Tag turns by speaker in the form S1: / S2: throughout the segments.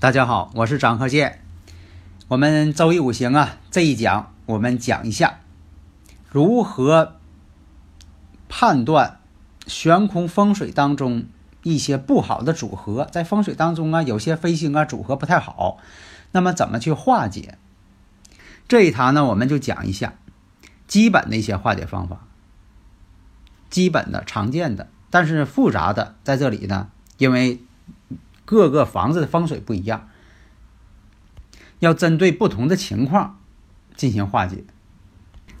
S1: 大家好，我是张鹤剑。我们周易五行啊，这一讲我们讲一下如何判断悬空风水当中一些不好的组合，在风水当中啊，有些飞星啊组合不太好，那么怎么去化解？这一堂呢，我们就讲一下基本的一些化解方法，基本的常见的，但是复杂的在这里呢，因为。各个房子的风水不一样，要针对不同的情况进行化解。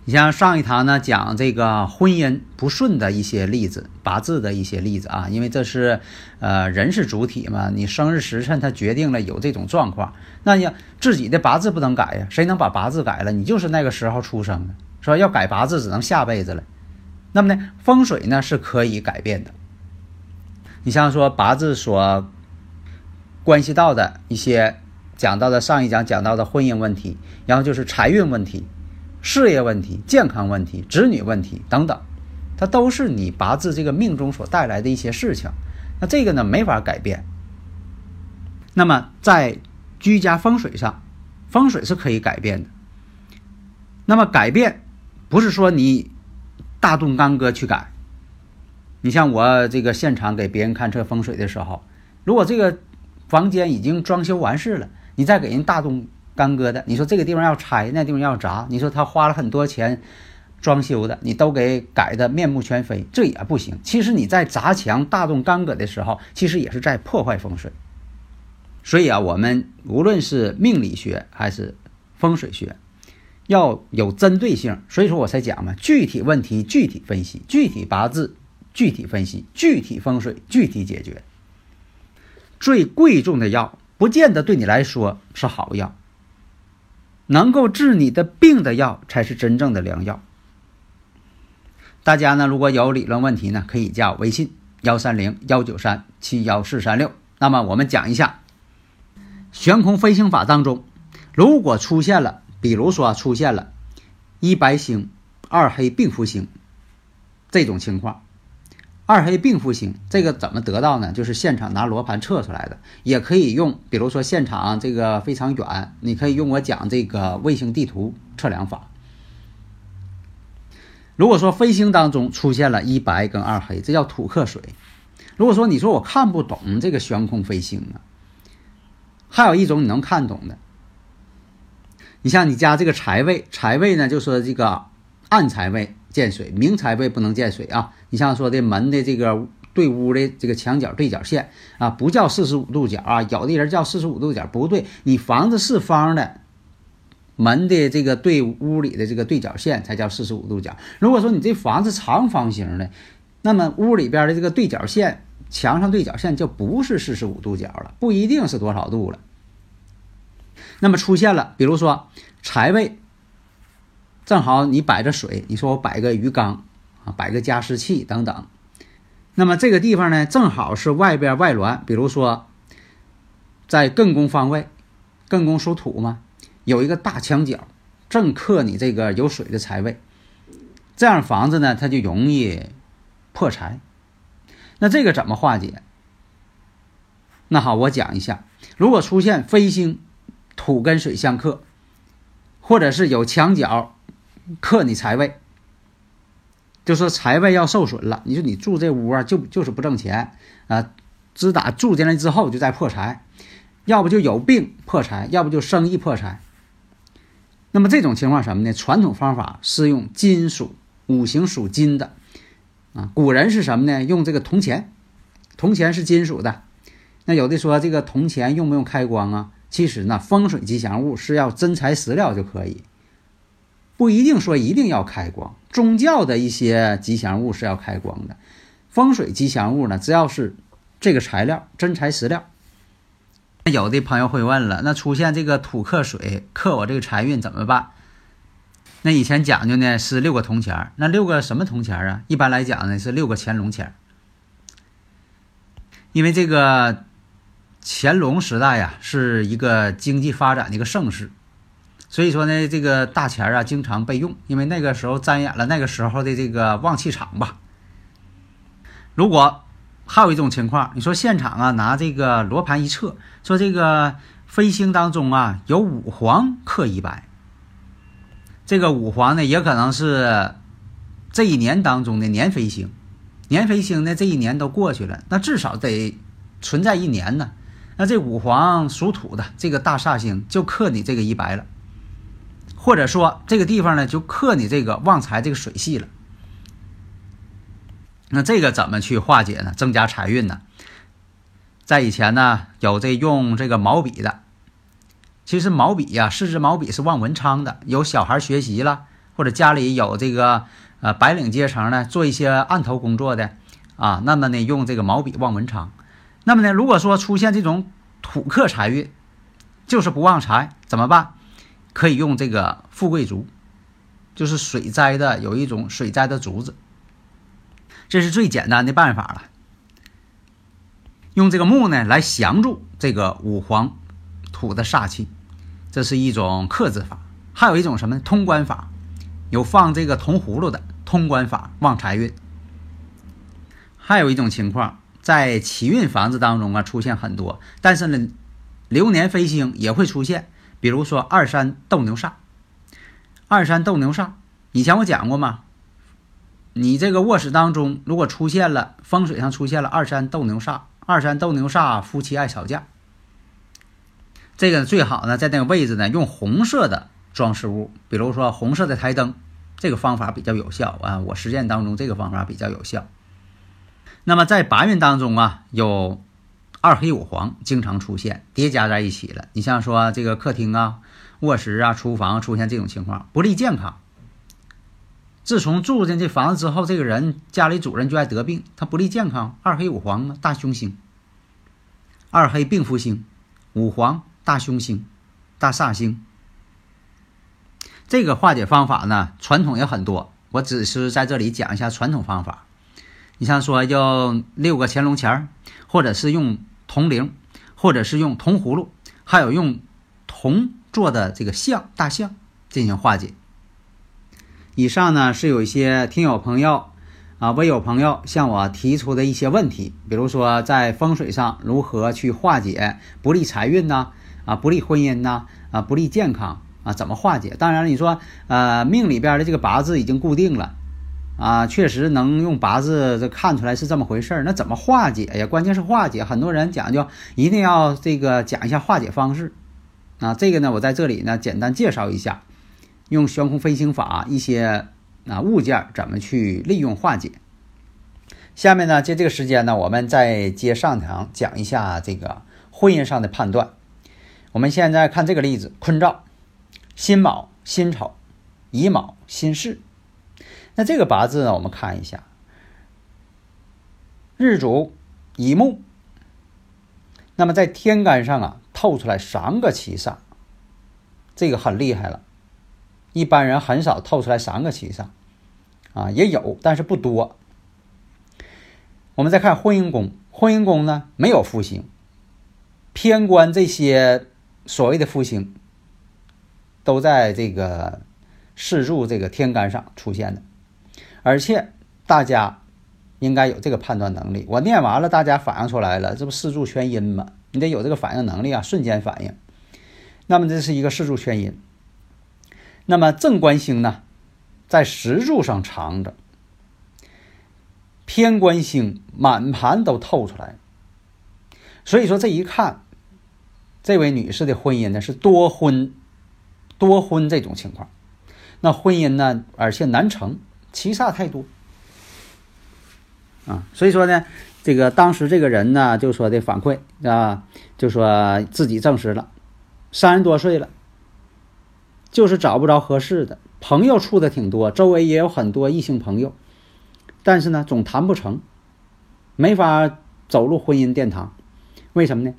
S1: 你像上一堂呢讲这个婚姻不顺的一些例子，八字的一些例子啊，因为这是呃人是主体嘛，你生日时辰它决定了有这种状况，那你自己的八字不能改呀，谁能把八字改了？你就是那个时候出生的，说要改八字只能下辈子了。那么呢，风水呢是可以改变的。你像说八字所。关系到的一些讲到的上一讲讲到的婚姻问题，然后就是财运问题、事业问题、健康问题、子女问题等等，它都是你八字这个命中所带来的一些事情。那这个呢没法改变。那么在居家风水上，风水是可以改变的。那么改变不是说你大动干戈去改。你像我这个现场给别人看测风水的时候，如果这个。房间已经装修完事了，你再给人大动干戈的，你说这个地方要拆，那地方要砸，你说他花了很多钱装修的，你都给改的面目全非，这也不行。其实你在砸墙、大动干戈的时候，其实也是在破坏风水。所以啊，我们无论是命理学还是风水学，要有针对性。所以说我才讲嘛，具体问题具体分析，具体八字具体分析，具体风水具体解决。最贵重的药，不见得对你来说是好药。能够治你的病的药，才是真正的良药。大家呢，如果有理论问题呢，可以加我微信幺三零幺九三七幺四三六。那么我们讲一下悬空飞行法当中，如果出现了，比如说出现了一白星、二黑并福星这种情况。二黑并复星，这个怎么得到呢？就是现场拿罗盘测出来的，也可以用，比如说现场这个非常远，你可以用我讲这个卫星地图测量法。如果说飞星当中出现了一白跟二黑，这叫土克水。如果说你说我看不懂这个悬空飞星啊，还有一种你能看懂的，你像你家这个财位，财位呢就说这个暗财位。见水，明财位不能见水啊！你像说的门的这个对屋的这个墙角对角线啊，不叫四十五度角啊，有的人叫四十五度角，不对，你房子是方的，门的这个对屋里的这个对角线才叫四十五度角。如果说你这房子长方形的，那么屋里边的这个对角线，墙上对角线就不是四十五度角了，不一定是多少度了。那么出现了，比如说财位。正好你摆着水，你说我摆个鱼缸啊，摆个加湿器等等。那么这个地方呢，正好是外边外峦，比如说在艮宫方位，艮宫属土嘛，有一个大墙角，正克你这个有水的财位。这样房子呢，它就容易破财。那这个怎么化解？那好，我讲一下，如果出现飞星土跟水相克，或者是有墙角。克你财位，就说财位要受损了。你说你住这屋啊，就就是不挣钱啊，自打住进来之后就在破财，要不就有病破财，要不就生意破财。那么这种情况什么呢？传统方法是用金属五行属金的啊，古人是什么呢？用这个铜钱，铜钱是金属的。那有的说这个铜钱用不用开光啊？其实呢，风水吉祥物是要真材实料就可以。不一定说一定要开光，宗教的一些吉祥物是要开光的，风水吉祥物呢，只要是这个材料真材实料。有的朋友会问了，那出现这个土克水克我这个财运怎么办？那以前讲究呢是六个铜钱，那六个什么铜钱啊？一般来讲呢是六个乾隆钱，因为这个乾隆时代呀是一个经济发展的一个盛世。所以说呢，这个大钱啊，经常备用，因为那个时候沾染了那个时候的这个旺气场吧。如果还有一种情况，你说现场啊，拿这个罗盘一测，说这个飞星当中啊有五黄克一白，这个五黄呢也可能是这一年当中的年飞星，年飞星呢这一年都过去了，那至少得存在一年呢。那这五黄属土的这个大煞星就克你这个一白了。或者说这个地方呢，就克你这个旺财这个水系了。那这个怎么去化解呢？增加财运呢？在以前呢，有这用这个毛笔的。其实毛笔呀，四支毛笔是旺文昌的。有小孩学习了，或者家里有这个呃白领阶层呢，做一些案头工作的啊，那么呢，用这个毛笔旺文昌。那么呢，如果说出现这种土克财运，就是不旺财，怎么办？可以用这个富贵竹，就是水栽的，有一种水栽的竹子，这是最简单的办法了。用这个木呢来降住这个五黄土的煞气，这是一种克制法。还有一种什么通关法，有放这个铜葫芦的通关法旺财运。还有一种情况，在奇运房子当中啊出现很多，但是呢，流年飞星也会出现。比如说二三斗牛煞，二三斗牛煞，以前我讲过吗？你这个卧室当中如果出现了风水上出现了二三斗牛煞，二三斗牛煞，夫妻爱吵架。这个最好呢，在那个位置呢，用红色的装饰物，比如说红色的台灯，这个方法比较有效啊。我实践当中这个方法比较有效。那么在八运当中啊，有。二黑五黄经常出现叠加在一起了。你像说这个客厅啊、卧室啊、厨房出现这种情况，不利健康。自从住进这房子之后，这个人家里主人就爱得病，他不利健康。二黑五黄嘛，大凶星。二黑病符星，五黄大凶星、大煞星。这个化解方法呢，传统也很多，我只是在这里讲一下传统方法。你像说用六个乾隆钱儿，或者是用铜铃，或者是用铜葫芦，还有用铜做的这个象大象进行化解。以上呢是有一些听友朋友啊，微友朋友向我提出的一些问题，比如说在风水上如何去化解不利财运呢？啊，不利婚姻呢？啊，不利健康啊？怎么化解？当然，你说呃命里边的这个八字已经固定了。啊，确实能用八字这看出来是这么回事儿，那怎么化解呀？关键是化解，很多人讲究一定要这个讲一下化解方式。啊，这个呢，我在这里呢简单介绍一下，用悬空飞行法一些啊物件怎么去利用化解。下面呢，借这个时间呢，我们再接上堂讲一下这个婚姻上的判断。我们现在看这个例子：坤兆，辛卯、辛丑、乙卯、辛巳。那这个八字呢，我们看一下，日主乙木。那么在天干上啊，透出来三个七煞，这个很厉害了。一般人很少透出来三个七煞，啊，也有，但是不多。我们再看婚姻宫，婚姻宫呢没有复星，偏官这些所谓的复星，都在这个四柱这个天干上出现的，而且大家应该有这个判断能力。我念完了，大家反应出来了，这不四柱全阴吗？你得有这个反应能力啊，瞬间反应。那么这是一个四柱全阴。那么正官星呢，在石柱上藏着。偏官星满盘都透出来，所以说这一看，这位女士的婚姻呢是多婚，多婚这种情况，那婚姻呢而且难成，七煞太多啊，所以说呢，这个当时这个人呢就说的反馈啊，就说自己证实了，三十多岁了，就是找不着合适的，朋友处的挺多，周围也有很多异性朋友。但是呢，总谈不成，没法走入婚姻殿堂。为什么呢？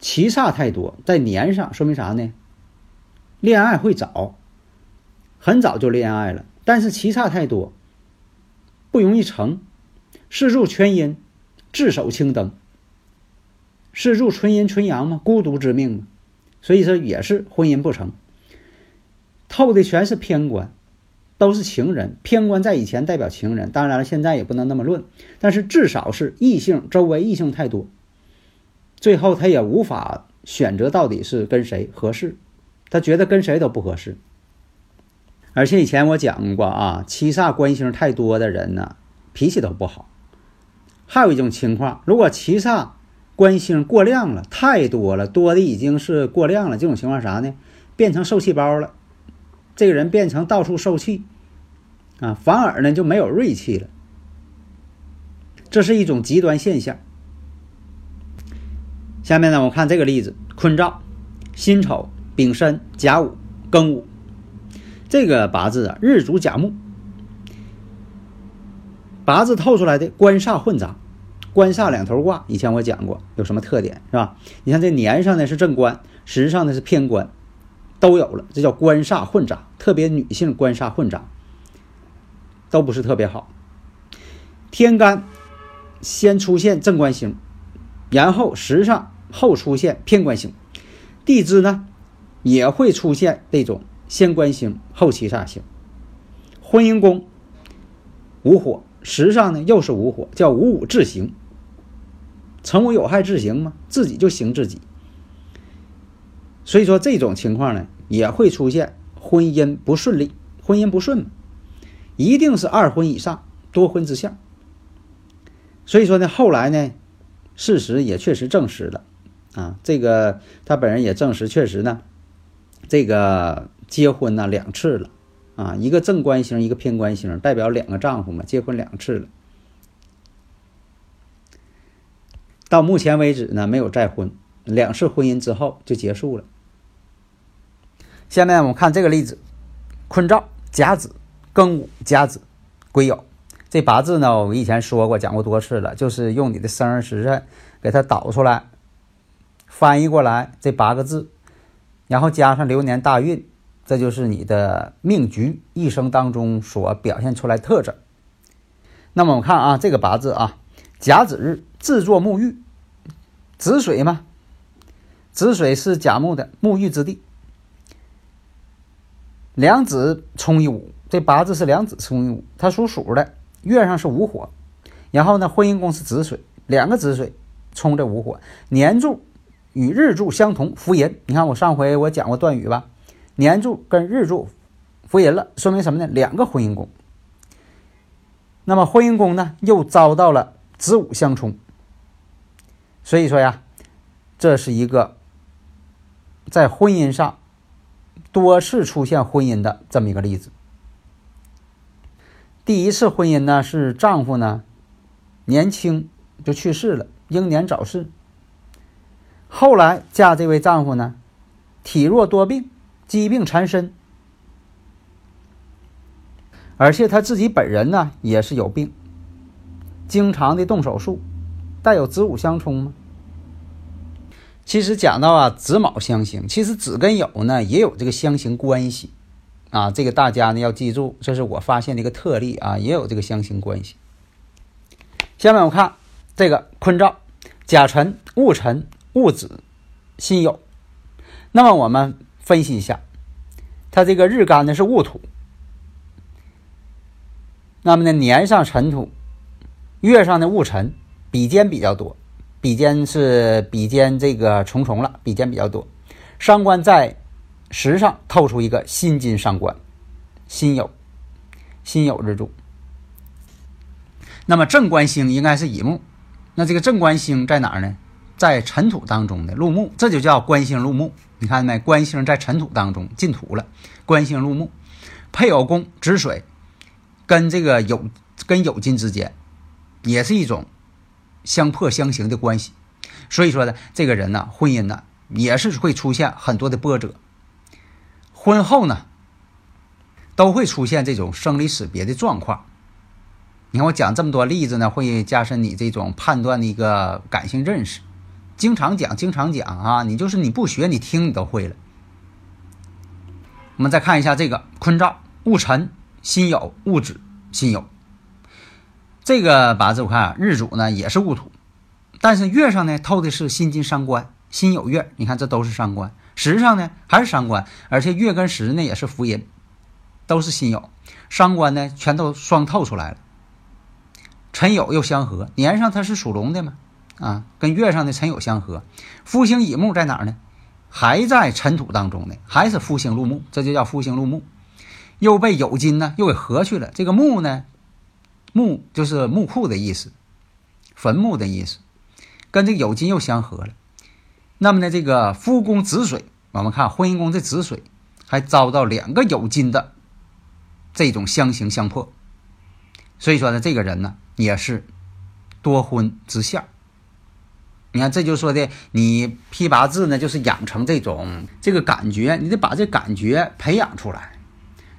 S1: 七煞太多，在年上说明啥呢？恋爱会早，很早就恋爱了。但是七煞太多，不容易成。四柱全阴，自守青灯。四柱纯阴纯阳嘛，孤独之命嘛，所以说也是婚姻不成。透的全是偏官。都是情人，偏官在以前代表情人，当然了，现在也不能那么论，但是至少是异性，周围异性太多，最后他也无法选择到底是跟谁合适，他觉得跟谁都不合适。而且以前我讲过啊，七煞官星太多的人呢，脾气都不好。还有一种情况，如果七煞官星过量了，太多了，多的已经是过量了，这种情况啥呢？变成受气包了，这个人变成到处受气。啊，反而呢就没有锐气了，这是一种极端现象。下面呢，我看这个例子：坤兆、辛丑、丙申、甲午、庚午。这个八字啊，日主甲木，八字透出来的官煞混杂，官煞两头挂。以前我讲过有什么特点是吧？你看这年上呢是正官，时上呢是偏官，都有了，这叫官煞混杂，特别女性官煞混杂。都不是特别好。天干先出现正官星，然后时上后出现偏官星，地支呢也会出现这种先官星后七煞星。婚姻宫无火，时上呢又是无火，叫五五自刑。成无有害自刑吗？自己就刑自己。所以说这种情况呢也会出现婚姻不顺利，婚姻不顺。一定是二婚以上多婚之相，所以说呢，后来呢，事实也确实证实了，啊，这个他本人也证实，确实呢，这个结婚呢两次了，啊，一个正官星，一个偏官星，代表两个丈夫嘛，结婚两次了，到目前为止呢没有再婚，两次婚姻之后就结束了。下面我们看这个例子，坤兆甲子。庚午甲子癸酉，这八字呢，我们以前说过讲过多次了，就是用你的生日时辰给它导出来，翻译过来这八个字，然后加上流年大运，这就是你的命局一生当中所表现出来特征。那么我们看啊，这个八字啊，甲子日自作沐浴，子水嘛，子水是甲木的沐浴之地，两子冲一午。这八字是两子冲一午，它属鼠的，月上是午火，然后呢，婚姻宫是子水，两个子水冲着午火，年柱与日柱相同，福银。你看我上回我讲过断语吧，年柱跟日柱福银了，说明什么呢？两个婚姻宫。那么婚姻宫呢，又遭到了子午相冲，所以说呀，这是一个在婚姻上多次出现婚姻的这么一个例子。第一次婚姻呢，是丈夫呢年轻就去世了，英年早逝。后来嫁这位丈夫呢，体弱多病，疾病缠身，而且他自己本人呢也是有病，经常的动手术，带有子午相冲吗？其实讲到啊子卯相刑，其实子跟酉呢也有这个相刑关系。啊，这个大家呢要记住，这是我发现的一个特例啊，也有这个相刑关系。下面我看这个坤兆：甲辰、戊辰、戊子、辛酉。那么我们分析一下，它这个日干呢是戊土，那么呢年上辰土，月上的戊辰，比肩比较多，比肩是比肩这个重重了，比肩比较多，伤官在。时上透出一个辛金伤官，辛酉，辛酉日柱。那么正官星应该是乙木，那这个正官星在哪儿呢？在尘土当中的入木，这就叫官星入木。你看没？官星在尘土当中进土了，官星入木，配偶宫子水，跟这个有跟酉金之间，也是一种相破相刑的关系。所以说呢，这个人呢，婚姻呢，也是会出现很多的波折。婚后呢，都会出现这种生离死别的状况。你看我讲这么多例子呢，会加深你这种判断的一个感性认识。经常讲，经常讲。啊，你就是你不学，你听你都会了。我们再看一下这个坤兆：戊辰、辛酉、戊子、辛酉。这个八字我看啊日主呢也是戊土，但是月上呢透的是辛金伤官，辛酉。月，你看这都是伤官。时上呢还是伤官，而且月跟时呢也是福音，都是辛酉，伤官呢全都双透出来了。辰酉。又相合，年上它是属龙的嘛，啊，跟月上的辰酉相合，夫星乙木在哪儿呢？还在尘土当中呢，还是夫星入木，这就叫夫星入木，又被酉金呢又给合去了。这个木呢，木就是木库的意思，坟墓的意思，跟这个酉金又相合了。那么呢，这个夫宫子水，我们看婚姻宫这子水，还遭到两个酉金的这种相刑相破，所以说呢，这个人呢也是多婚之相。你看，这就说的你批八字呢，就是养成这种这个感觉，你得把这感觉培养出来。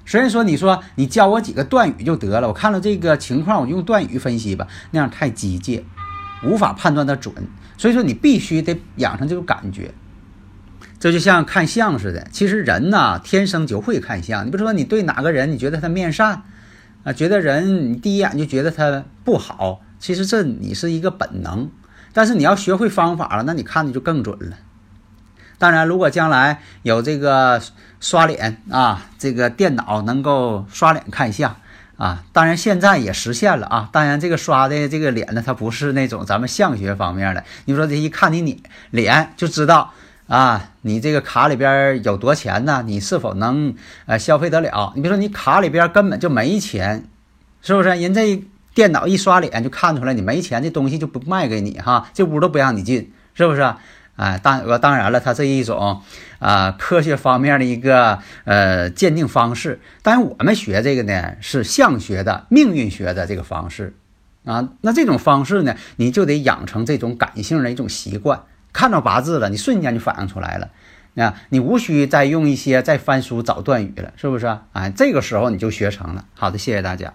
S1: 虽然说你说你教我几个断语就得了，我看了这个情况，我用断语分析吧，那样太机械，无法判断的准。所以说，你必须得养成这种感觉，这就像看相似的。其实人呐，天生就会看相。你比如说，你对哪个人，你觉得他面善啊，觉得人你第一眼就觉得他不好，其实这你是一个本能。但是你要学会方法了，那你看的就更准了。当然，如果将来有这个刷脸啊，这个电脑能够刷脸看相。啊，当然现在也实现了啊。当然，这个刷的这个脸呢，它不是那种咱们相学方面的。你说这一看你你脸就知道啊，你这个卡里边有多钱呢？你是否能呃消费得了？你比如说你卡里边根本就没钱，是不是？人这电脑一刷脸就看出来你没钱，这东西就不卖给你哈，这屋都不让你进，是不是？哎，当呃当然了，它是一种啊科学方面的一个呃鉴定方式。当然，我们学这个呢是相学的命运学的这个方式啊。那这种方式呢，你就得养成这种感性的一种习惯。看到八字了，你瞬间就反应出来了啊！你无需再用一些再翻书找断语了，是不是？哎，这个时候你就学成了。好的，谢谢大家。